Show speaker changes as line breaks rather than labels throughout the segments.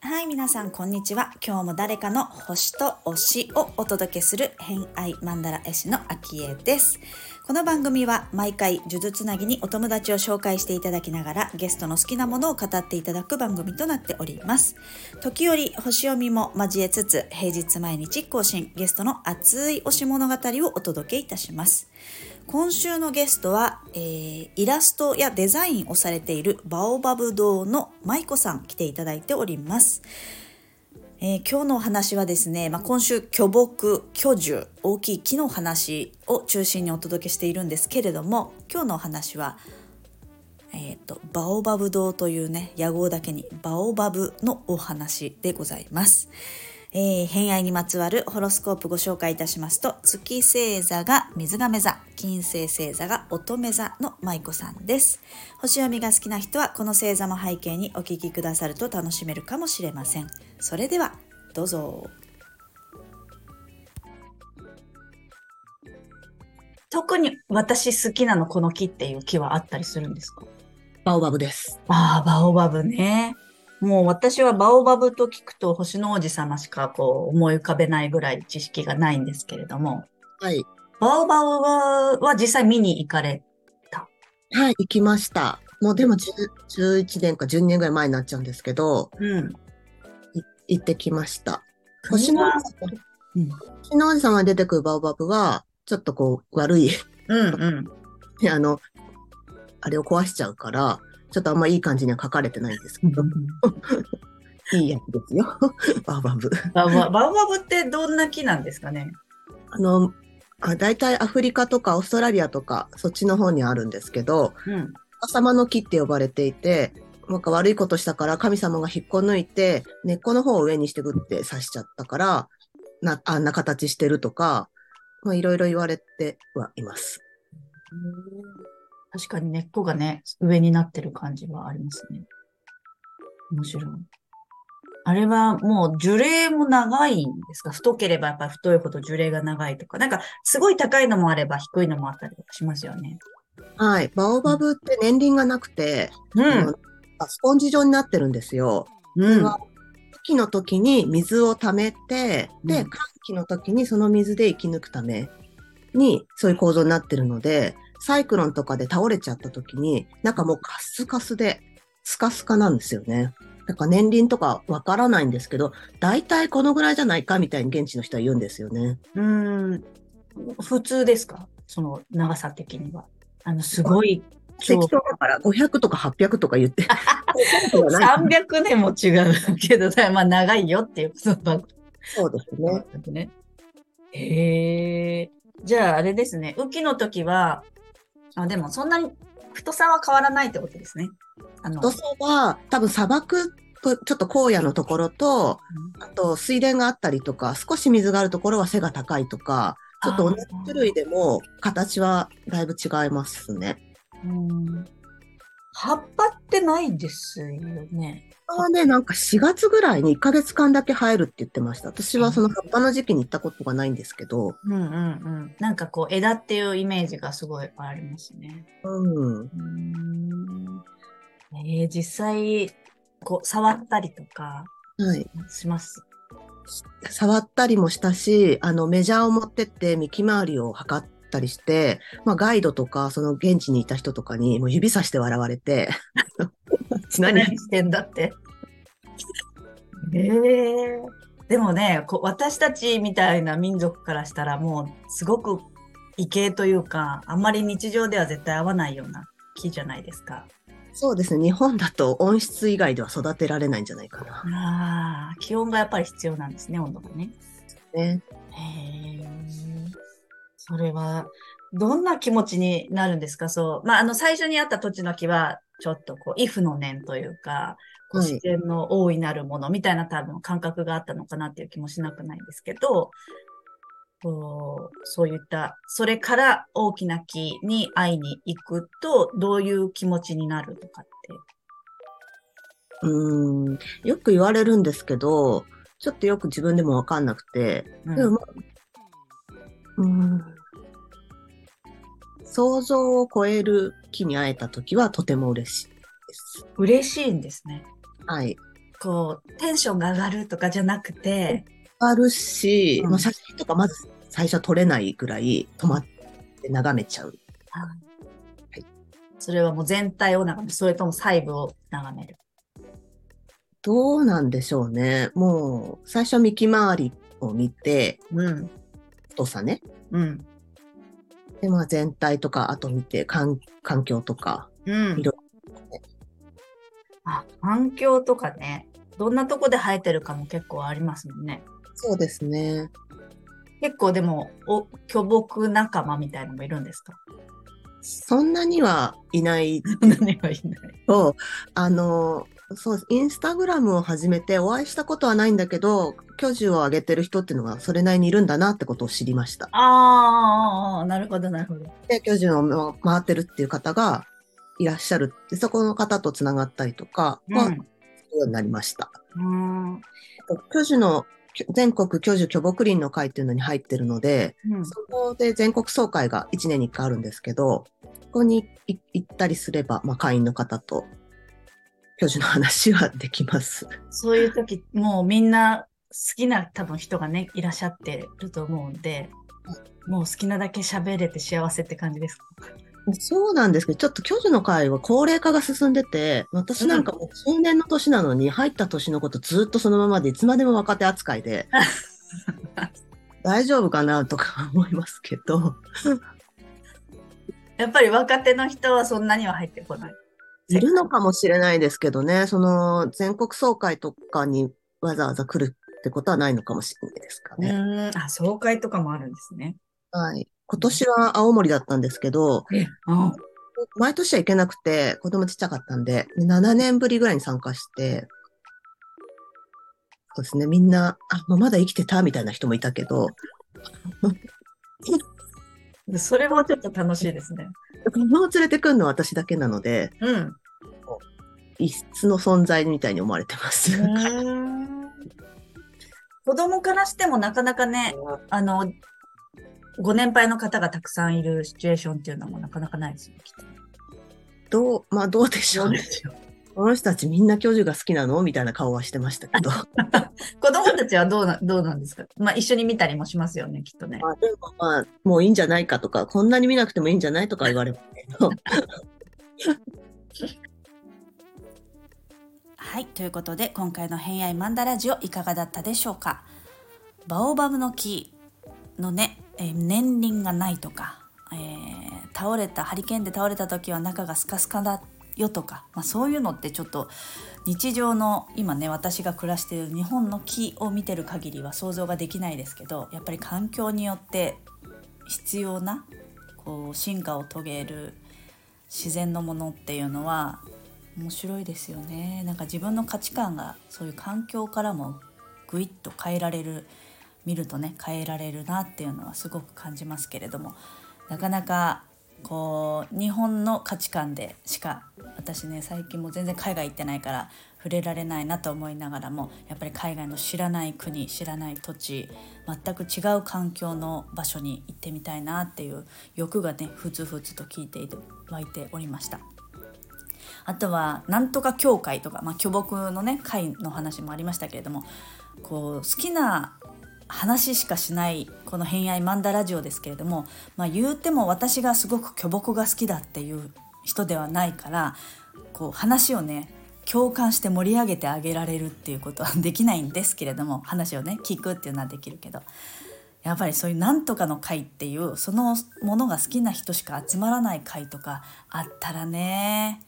はい、皆さん、こんにちは。今日も誰かの星と推しをお届けする偏愛マンダラ絵師の秋江です。この番組は毎回、呪術つなぎにお友達を紹介していただきながら、ゲストの好きなものを語っていただく番組となっております。時折、星読みも交えつつ、平日毎日更新、ゲストの熱い推し物語をお届けいたします。今週のゲストは、えーイラストやデザインをされているバオバブ堂の舞子さん来ていただいております。えー今日のお話はですね、まあ、今週巨木巨樹大きい木の話を中心にお届けしているんですけれども今日のお話は、えー、とバオバブ堂というね屋号だけにバオバブのお話でございます。えー、偏愛にまつわるホロスコープご紹介いたしますと月星座が水亀座金星星座が乙女座の舞子さんです星読みが好きな人はこの星座も背景にお聞きくださると楽しめるかもしれませんそれではどうぞ特に私好きなのこの木っていう木はあったりするんですか？
バオバブです。
ああ、バオバブね。もう私はバオバブと聞くと星の王子様しかこう思い浮かべないぐらい知識がないんですけれども、
はい。
バオバブは実際見に行かれ
はい、行きました。もうでも10 11年か12年ぐらい前になっちゃうんですけど、
うん。
い行ってきました。星の王子
うん
星の王子様に出てくるバオバブは、ちょっとこう悪い、
うんうん。
あの、あれを壊しちゃうから、ちょっとあんまいい感じには書かれてないんですけど、いいやつですよ。バオバブ。
バオババオバブってどんな木なんですかね？
あの、あ大体アフリカとかオーストラリアとか、そっちの方にあるんですけど、
うん。
王様の木って呼ばれていて、なんか悪いことしたから神様が引っこ抜いて、根っこの方を上にしてグッて刺しちゃったから、な、あんな形してるとか、まあいろいろ言われてはいます。
確かに根っこがね、上になってる感じはありますね。面白い。あれはもう樹齢も長いんですか？太ければやっぱり太いほど樹齢が長いとか。なんかすごい高いのもあれば低いのもあったりとかしますよね。
はい。バオバブって年輪がなくて、
う
あのスポンジ状になってるんですよ。
うん。
は雨季の時に水を溜めて、で、
うん
寒気の時にその水で生き抜くために、そういう構造になってるので、サイクロンとかで倒れちゃった時に、中もうカスカスで、スカスカなんですよね。だから年輪とかわからないんですけど、大体このぐらいじゃないかみたいに現地の人は言うんですよね。
うん。普通ですか？その長さ的には。あの、すごい超
適当だから500とか800とか言って。そうじゃない
300年も違うけど、まあ長いよっていうことは
そうですね。
ね。へえ。じゃああれですね。雨季の時は、あ、でもそんなに太さは変わらないってことですね。あの、
太さは多分砂漠とちょっと荒野のところと、あと水田があったりとか、少し水があるところは背が高いとか、ちょっと同じ種類でも形はだいぶ違いますね。
うん葉っぱってないですよね。
葉はね、なんか4月ぐらいに1ヶ月間だけ生えるって言ってました。私はその葉っぱの時期に行ったことがないんですけど、
うんうんうん。なんかこう枝っていうイメージがすごいありますね。
うん。
うん。えー、実際、こう、触ったりとか
はい。
します？
触ったりもしたし、あのメジャーを持ってって幹回りを測ったりして、まあガイドとかその現地にいた人とかにもう指さして笑われて、何
何してんだって。ええでもねこう、私たちみたいな民族からしたらもうすごく異形というか、あんまり日常では絶対合わないような木じゃないですか。
そうですね。日本だと温室以外では育てられないんじゃないかな。
ああ、気温がやっぱり必要なんですね、温度がね。
ね。
へえ。それは、どんな気持ちになるんですか？そう。まあ、あの、最初にあった土地の木は、ちょっとこう、イフの念というか、こう
はい
自然の大いなるものみたいな多分感覚があったのかなっていう気もしなくないんですけど、こうそういった、それから大きな木に会いに行くと、どういう気持ちになるとかって。
うーん。よく言われるんですけど、ちょっとよく自分でもわかんなくて、
うん
でもまあうーん。想像を超える木に会えた時はとても嬉しいです。
嬉しいんですね。
はい。
こう、テンションが上がるとかじゃなくて、
あるし、
うん
まあ、写真とかまず最初は撮れないぐらい止まって眺めちゃう。
それはもう全体を眺める、それとも細部を眺める。
どうなんでしょうね。もう、最初は幹回りを見て、
うん。
太さね。
うん。
で、まあ全体とか、あと見て、環環境とか。
うん
いろ。
あ、環境とかね、どんなとこで生えてるかも結構ありますもんね。
そうですね。
結構でも、お、巨木仲間みたいのもいるんですか？
そんなにはいない
何がいない。
と、あの、そうです。インスタグラムを始めてお会いしたことはないんだけど、居住を上げてる人っていうのがそれなりにいるんだなってことを知りました。
ああ、なるほど、なるほど。
で、居住を回ってるっていう方がいらっしゃる。で、そこの方とつながったりとかは、するようになりました。
うん。うん。
居住の全国居住巨木林の会っていうのに入ってるので、
うん
そこで全国総会が1年に1回あるんですけど、ここにい行ったりすれば、まあ、会員の方と居住の話はできます。
そういう時、もうみんな好きな多分人がね、いらっしゃってると思うんで、もう好きなだけ喋れて幸せって感じですか？
そうなんですけど、ちょっと居住の会は高齢化が進んでて、私なんかもう中年の年なのに、入った年のことずっとそのままで、いつまでも若手扱いで、大丈夫かなとか思いますけど、
やっぱり若手の人はそんなには入ってこない。
いるのかもしれないですけどね、その全国総会とかにわざわざ来るってことはないのかもしれないですか
う
ね。
ーん、あ、総会とかもあるんですね。
はい。今年は青森だったんですけど、毎年は行けなくて、子供ちっちゃかったんで、7年ぶりぐらいに参加して、そうですね、みんな、あ、もうまだ生きてたみたいな人もいたけど、
それもちょっと楽しいですね。
子供を連れてくるのは私だけなので、
うん。
異質の存在みたいに思われてます。
子供からしてもなかなかね、あの、ご年配の方がたくさんいるシチュエーションっていうのもなかなかないですよ、きっと。
どう、まあどうでしょうね。この人たちみんな教授が好きなの？みたいな顔はしてましたけど。
子供たちはどうな、どうなんですか？まあ一緒に見たりもしますよね、きっとね。
まあ、でもまあ、もういいんじゃないかとか、こんなに見なくてもいいんじゃないとか言われますけど。
はい、ということで今回の偏愛マンダラジオいかがだったでしょうか？バオバブの木のね、えー年輪がないとか、えー倒れたハリケーンで倒れた時は中がスカスカだよとか、まあ、そういうのってちょっと日常の今ね私が暮らしている日本の木を見てる限りは想像ができないですけどやっぱり環境によって必要なこう進化を遂げる自然のものっていうのは面白いですよね。なんか自分の価値観がそういう環境からもぐいっと変えられる見るとね変えられるなっていうのはすごく感じますけれどもなかなかこう日本の価値観でしか私ね最近も全然海外行ってないから触れられないなと思いながらもやっぱり海外の知らない国知らない土地全く違う環境の場所に行ってみたいなっていう欲がねふつふつと聞いていて湧いておりました。あとはなんとか教会とか、まあ、巨木のね会の話もありましたけれどもこう好きな話しかしないこの「偏愛マンダラジオ」ですけれども、まあ、言うても私がすごく巨木が好きだっていう人ではないからこう話をね共感して盛り上げてあげられるっていうことはできないんですけれども話をね聞くっていうのはできるけどやっぱりそういうなんとかの会っていうそのものが好きな人しか集まらない会とかあったらね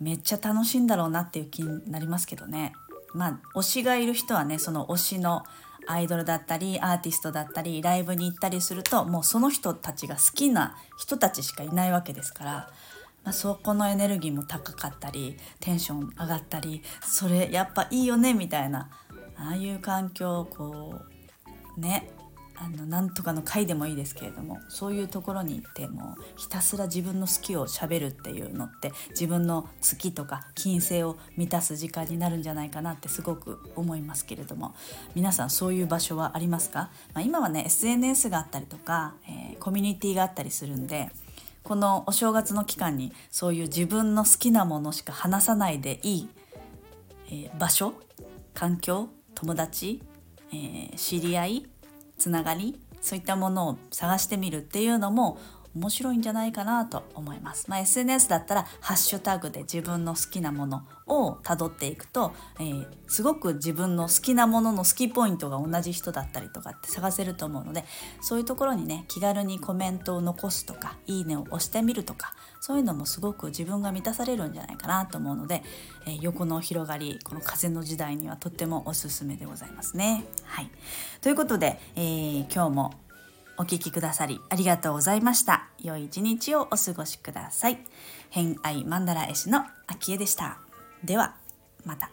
めっちゃ楽しいんだろうなっていう気になりますけどね。まあ推しがいる人はねその推しのアイドルだったりアーティストだったりライブに行ったりするともうその人たちが好きな人たちしかいないわけですから、まあ、そこのエネルギーも高かったりテンション上がったりそれやっぱいいよねみたいなああいう環境をこうねあのなんとかの回でもいいですけれどもそういうところに行ってもひたすら自分の好きをしゃべるっていうのって自分の好きとか金星を満たす時間になるんじゃないかなってすごく思いますけれども皆さんそういう場所はありますか、まあ、今はね SNS があったりとか、えーコミュニティがあったりするんでこのお正月の期間にそういう自分の好きなものしか話さないでいい、えー、場所環境友達、えー、知り合いつながりそういったものを探してみるっていうのも面白いんじゃないかなと思います。まあ、SNS だったらハッシュタグで自分の好きなものをたどっていくと、えー、すごく自分の好きなものの好きポイントが同じ人だったりとかって探せると思うのでそういうところにね気軽にコメントを残すとかいいねを押してみるとかそういうのもすごく自分が満たされるんじゃないかなと思うので、えー、横の広がりこの風の時代にはとってもおすすめでございますね。はい、ということで、えー、今日もお聴きくださりありがとうございました。良い一日をお過ごしください。偏愛マンダラ絵師の秋江でした。では、また。